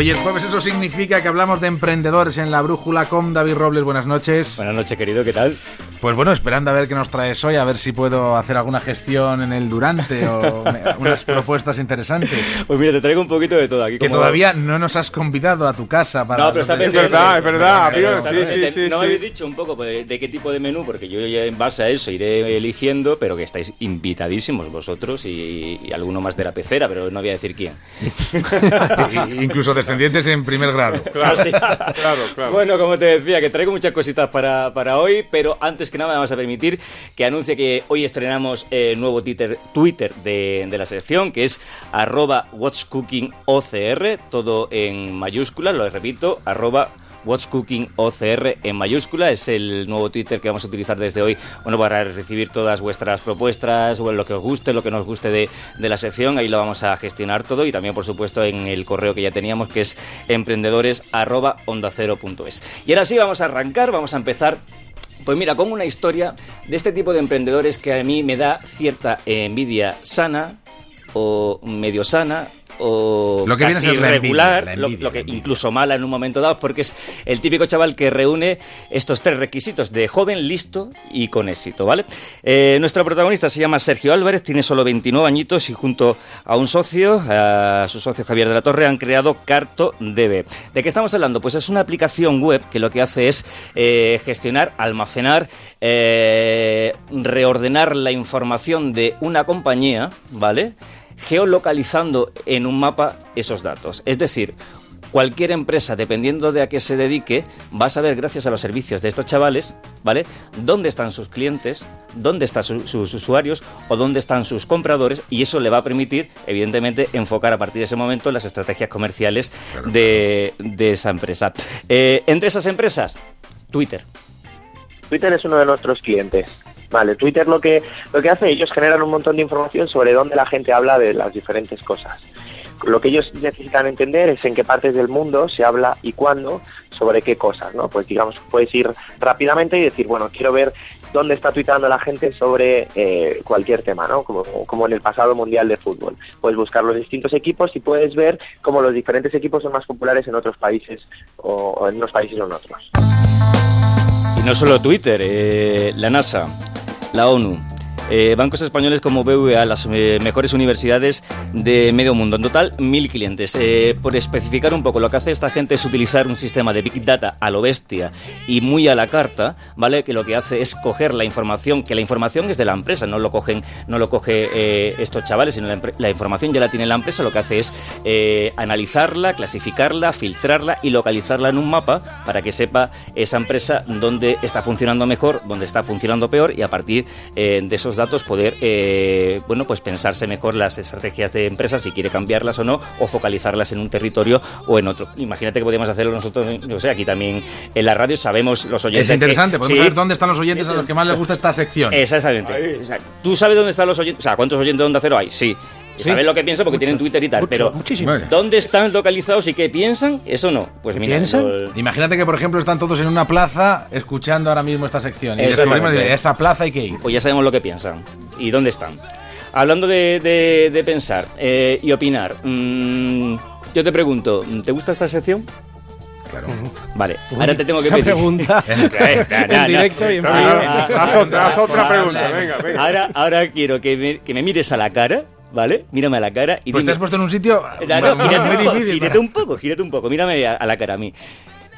Hoy es jueves, eso significa que hablamos de emprendedores en la brújula con David Robles. Buenas noches. Buenas noches, querido, ¿qué tal? Pues bueno, esperando a ver qué nos traes hoy, a ver si puedo hacer alguna gestión en el Durante o unas propuestas interesantes. Pues mira, te traigo un poquito de todo aquí. Que todavía no nos has convidado a tu casa para... No, pero está Es verdad, es verdad, amigo. Está Sí, pendiente. sí, sí, no me habéis dicho un poco pues, de qué tipo de menú, porque yo ya en base a eso iré eligiendo, pero que estáis invitadísimos vosotros y, y alguno más de la pecera, pero no voy a decir quién. Incluso descendientes en primer grado. Claro, claro, claro. Bueno, como te decía, que traigo muchas cositas para, para hoy, pero antes que nada vas a permitir que anuncie que hoy estrenamos eh, nuevo Twitter, de, la sección, que es arroba watchcookingocr, todo en mayúsculas, lo repito, arroba What's Cooking OCR en mayúscula es el nuevo Twitter que vamos a utilizar desde hoy bueno, para recibir todas vuestras propuestas, o lo que os guste, lo que nos guste de, de la sección. Ahí lo vamos a gestionar todo y también, por supuesto, en el correo que ya teníamos que es emprendedores@ondacero.es. Y ahora sí, vamos a arrancar, vamos a empezar pues mira, con una historia de este tipo de emprendedores que a mí me da cierta envidia sana o medio sana o Lo que casi ser la envidia, regular, la lo- que incluso mala en un momento dado, porque es el típico chaval que reúne estos tres requisitos de joven, listo y con éxito, ¿vale? Eh, nuestro protagonista se llama Sergio Álvarez, tiene solo 29 añitos y junto a un socio, a su socio Javier de la Torre, han creado Carto DB. ¿De qué estamos hablando? Pues es una aplicación web que lo que hace es eh, gestionar, almacenar, eh, reordenar la información de una compañía, ¿vale? Geolocalizando en un mapa esos datos. Es decir, cualquier empresa, dependiendo de a qué se dedique, va a saber, gracias a los servicios de estos chavales, ¿vale? Dónde están sus clientes, dónde están su- sus usuarios o dónde están sus compradores y eso le va a permitir, evidentemente, enfocar a partir de ese momento las estrategias comerciales de, de esa empresa. Eh, entre esas empresas, Twitter. Twitter es uno de nuestros clientes. Vale, Twitter lo que, lo que hace, ellos generan un montón de información sobre dónde la gente habla de las diferentes cosas. Lo que ellos necesitan entender es en qué partes del mundo se habla y cuándo sobre qué cosas, ¿no? Pues digamos, puedes ir rápidamente y decir, bueno, quiero ver dónde está tuitando la gente sobre eh, cualquier tema, ¿no? Como, como en el pasado Mundial de Fútbol. Puedes buscar los distintos equipos y puedes ver cómo los diferentes equipos son más populares en otros países o, en unos países o en otros. Y no solo Twitter, eh, la NASA, la ONU, eh, bancos españoles como BVA, las eh, mejores universidades de medio mundo. En total, mil clientes. Eh, por especificar un poco, lo que hace esta gente es utilizar un sistema de Big Data a lo bestia y muy a la carta, ¿vale? Que lo que hace es coger la información, que la información es de la empresa, no lo cogen, no lo coge eh, estos chavales, sino la, la información ya la tiene la empresa, lo que hace es eh, analizarla, clasificarla, filtrarla y localizarla en un mapa para que sepa esa empresa dónde está funcionando mejor, dónde está funcionando peor y a partir eh, de esos datos poder eh, bueno pues pensarse mejor las estrategias de empresa si quiere cambiarlas o no o focalizarlas en un territorio o en otro. Imagínate que podríamos hacerlo nosotros, no sé, aquí también en la radio sabemos los oyentes. Es interesante, que- podemos sí, saber dónde están los oyentes a los que más les gusta esta sección. Exactamente. ¿Tú sabes dónde están los oyentes? O sea, ¿cuántos oyentes de Onda Cero hay? Sí. Y Sí. sabes lo que piensan porque tienen Twitter y tal, pero muchísimo. ¿dónde están localizados y qué piensan? Eso no. Pues mira, ¿Piensan? Imagínate que, por ejemplo, están todos en una plaza escuchando ahora mismo esta sección y descubrimos de esa plaza hay que ir. pues ya sabemos lo que piensan y dónde están. Hablando de, de- de pensar eh, y opinar, mm, yo te pregunto, ¿te gusta esta sección? Claro. Vale, ahora te tengo que Esa pedir. pregunta Eh, Ah, ah, Haz otra, pregunta, venga, venga. Ahora, ahora quiero que me, que me mires a la cara, ¿vale? Mírame a la cara y Pues te has puesto en un sitio no, muy, gírate, muy un difícil. gírate para- un poco, gírate un poco, mírame a, a la cara a mí.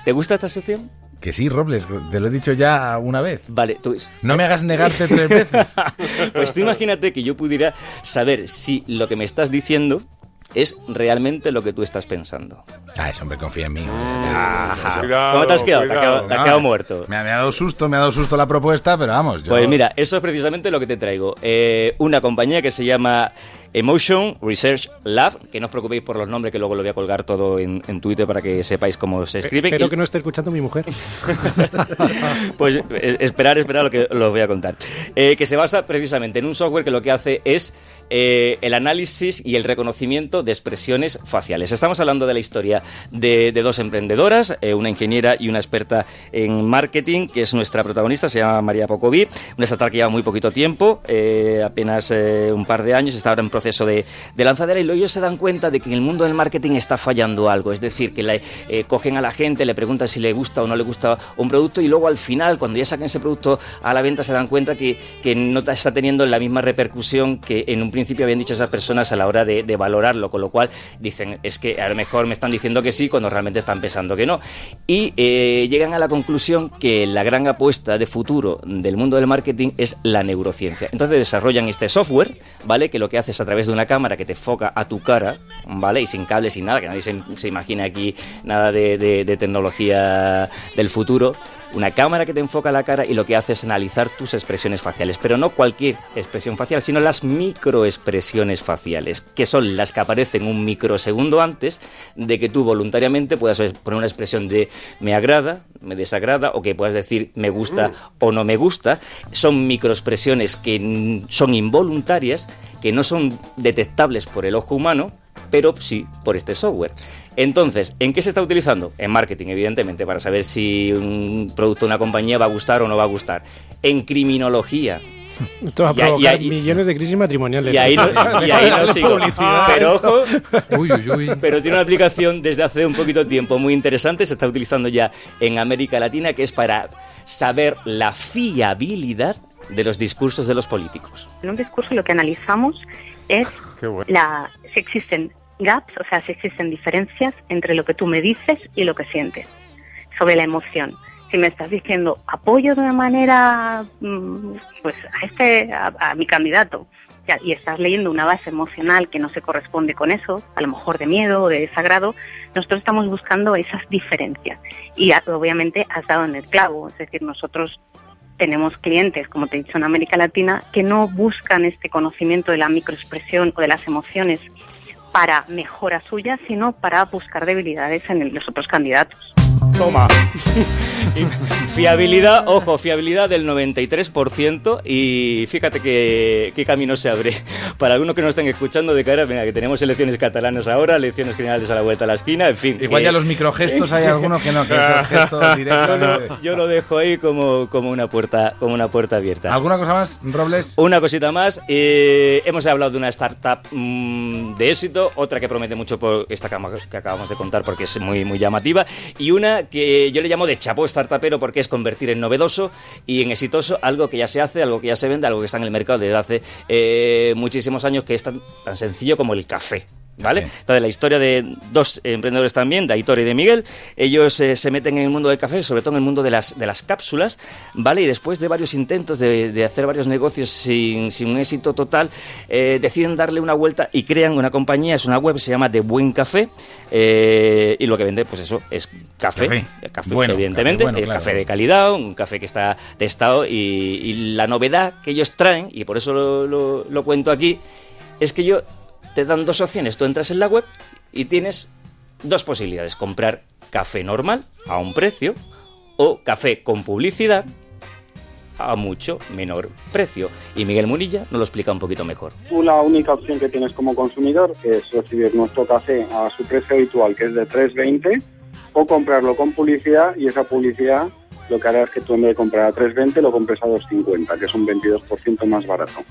¿Te gusta esta sección? Que sí, Robles, te lo he dicho ya una vez. Vale, tú... No me hagas negarte tres veces. pues tú imagínate que yo pudiera saber si lo que me estás diciendo es realmente lo que tú estás pensando. Ah, ese hombre confía en mí. Ajá. Cuidado, ¿Cómo te has quedado? ¿Te has quedado, te has No, quedado muerto? Me ha, me ha dado susto, me ha dado susto la propuesta, pero vamos. Yo... Pues mira, eso es precisamente lo que te traigo. Eh, una compañía que se llama Emotion Research Lab, que no os preocupéis por los nombres, que luego lo voy a colgar todo en, en Twitter para que sepáis cómo se escribe. Espero Y- que no esté escuchando mi mujer. Pues eh, esperar, esperar lo que os voy a contar. Eh, que se basa precisamente en un software que lo que hace es eh, el análisis y el reconocimiento de expresiones faciales. Estamos hablando de la historia de, de dos emprendedoras, eh, una ingeniera y una experta en marketing, que es nuestra protagonista, se llama María Pocoví, una startup que lleva muy poquito tiempo, eh, apenas eh, un par de años, está ahora en proceso proceso de, de lanzadera y luego ellos se dan cuenta de que en el mundo del marketing está fallando algo. Es decir, que eh, cogen a la gente, le preguntan si le gusta o no le gusta un producto y luego al final, cuando ya sacan ese producto a la venta, se dan cuenta que, que no está teniendo la misma repercusión que en un principio habían dicho esas personas a la hora de, de valorarlo. Con lo cual dicen, es que a lo mejor me están diciendo que sí cuando realmente están pensando que no. Y eh, llegan a la conclusión que la gran apuesta de futuro del mundo del marketing es la neurociencia. Entonces desarrollan este software, ¿vale? Que lo que hace es a través de una cámara que te enfoca a tu cara, ¿vale? Y sin cables, sin nada, que nadie se, se imagine aquí nada de, de- de tecnología del futuro. Una cámara que te enfoca la cara y lo que hace es analizar tus expresiones faciales, pero no cualquier expresión facial, sino las microexpresiones faciales, que son las que aparecen un microsegundo antes de que tú voluntariamente puedas poner una expresión de me agrada, me desagrada o que puedas decir me gusta o no me gusta. Son microexpresiones que mm, son involuntarias, que no son detectables por el ojo humano, pero sí por este software. Entonces, ¿en qué se está utilizando? En marketing, evidentemente, para saber si un producto de una compañía va a gustar o no va a gustar. En criminología. Esto va a Y ahí- provocar y ahí- millones de crisis matrimoniales. Y ahí no, y ahí no sigo. Pero ojo, Uy, uy, uy. pero tiene una aplicación desde hace un poquito de tiempo muy interesante, se está utilizando ya en América Latina, que es para saber la fiabilidad de los discursos de los políticos. En un discurso lo que analizamos es bueno. la, si existen gaps, o sea, si existen diferencias entre lo que tú me dices y lo que sientes, sobre la emoción. Si me estás diciendo apoyo de una manera, mm, pues a este, a, a mi candidato, y estás leyendo una base emocional que no se corresponde con eso, a lo mejor de miedo o de desagrado, nosotros estamos buscando esas diferencias. Y obviamente has dado en el clavo, es decir, nosotros tenemos clientes, como te he dicho, en América Latina, que no buscan este conocimiento de la microexpresión o de las emociones para mejora suya, sino para buscar debilidades en los otros candidatos. Toma. Fiabilidad, ojo, fiabilidad del 93% y fíjate qué, qué camino se abre para algunos que no estén escuchando de cara, mira, que tenemos elecciones catalanas ahora, elecciones generales a la vuelta a la esquina, en fin. Igual que- ya los microgestos hay algunos que no, que es el gesto directo. No, no, yo lo dejo ahí como, como una puerta como una puerta abierta. ¿Alguna cosa más, Robles? Una cosita más, eh, hemos hablado de una startup mm, de éxito, otra que promete mucho por esta que acabamos de contar porque es muy, muy llamativa, y una que yo le llamo de chapó startupero porque es convertir en novedoso y en exitoso algo que ya se hace, algo que ya se vende, algo que está en el mercado desde hace eh, muchísimos años, que es tan, tan sencillo como el café. ¿Vale? Café. Entonces, la historia de dos emprendedores también, de Aitor y de Miguel, ellos eh, se meten en el mundo del café, sobre todo en el mundo de las, de las cápsulas, ¿vale? Y después de varios intentos de, de hacer varios negocios sin, sin un éxito total, eh, deciden darle una vuelta y crean una compañía, es una web, se llama De Buen Café, eh, y lo que vende, pues eso, es café, Café. el café, Bueno, evidentemente, café bueno, el claro. café de calidad, un café que está testado, y, y la novedad que ellos traen, y por eso lo, lo- lo cuento aquí, es que yo te dan dos opciones. Tú entras en la web y tienes dos posibilidades. Comprar café normal a un precio o café con publicidad a mucho menor precio. Y Miguel Munilla nos lo explica un poquito mejor. Tú la única opción que tienes como consumidor es recibir nuestro café a su precio habitual, que es de 3.20, o comprarlo con publicidad y esa publicidad lo que hará es que tú en vez de comprar a 3.20 lo compres a 2.50, que es un 22% más barato.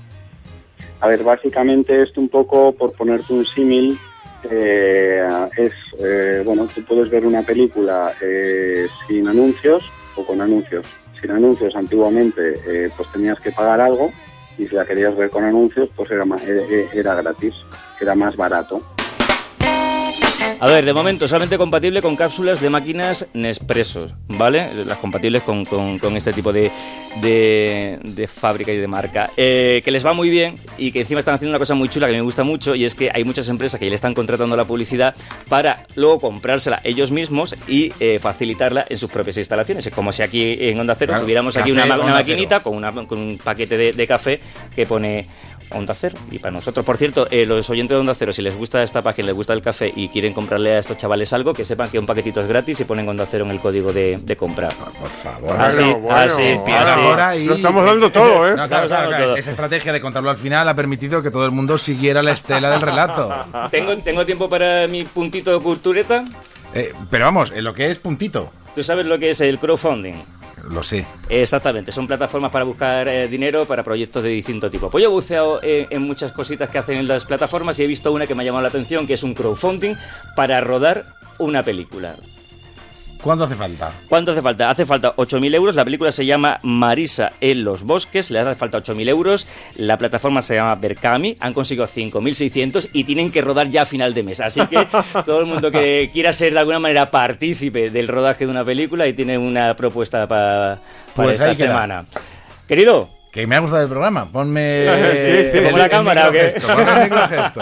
A ver, básicamente esto un poco, por ponerte un símil, eh, es, eh, bueno, tú puedes ver una película eh, sin anuncios o con anuncios. Sin anuncios antiguamente eh, pues tenías que pagar algo y si la querías ver con anuncios pues era, ma- era, era gratis, era más barato. A ver, de momento solamente compatible con cápsulas de máquinas Nespresso, ¿vale? Las compatibles con, con- con este tipo de, de- de fábrica y de marca. Eh, que les va muy bien y que encima están haciendo una cosa muy chula que me gusta mucho y es que hay muchas empresas que ya le están contratando la publicidad para luego comprársela ellos mismos y eh, facilitarla en sus propias instalaciones. Es como si aquí en Onda Cero Claro, tuviéramos aquí una, maquinita con, una, con un paquete de, de café que pone Onda Cero. Y para nosotros, por cierto, eh, los oyentes de Onda Cero, si les gusta esta página, les gusta el café y quieren comprarle a estos chavales algo, que sepan que un paquetito es gratis y ponen Onda Cero en el código de, de compra. Por favor. Así, bueno, así, ahora, así. Ahora y- Lo estamos dando todo, ¿eh? No, claro, Estamos claro, dando claro. todo. Esa estrategia de contarlo al final ha permitido que todo el mundo siguiera la estela del relato. ¿Tengo, ¿Tengo tiempo para mi puntito de cultureta? Eh, pero vamos, en lo que es puntito. ¿Tú sabes lo que es el crowdfunding? Lo sé. Exactamente, son plataformas para buscar eh, dinero para proyectos de distinto tipo. Pues yo he buceado eh, en muchas cositas que hacen en las plataformas y he visto una que me ha llamado la atención, que es un crowdfunding para rodar una película. ¿Cuánto hace falta? ¿Cuánto hace falta? Hace falta 8.000 euros. La película se llama Marisa en los bosques. Le hace falta 8.000 euros. La plataforma se llama Berkami. Han conseguido 5.600 y tienen que rodar ya a final de mes. Así que todo el mundo que quiera ser de alguna manera partícipe del rodaje de una película y tiene una propuesta pa- para Pues esta semana. Querido, Que me ha gustado el programa. Ponme. Sí, sí. ¿Te pongo la cámara o qué? microgesto, ponme el microgesto.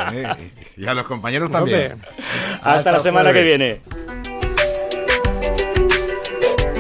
Y- Y a los compañeros también. Hasta, la semana que viene.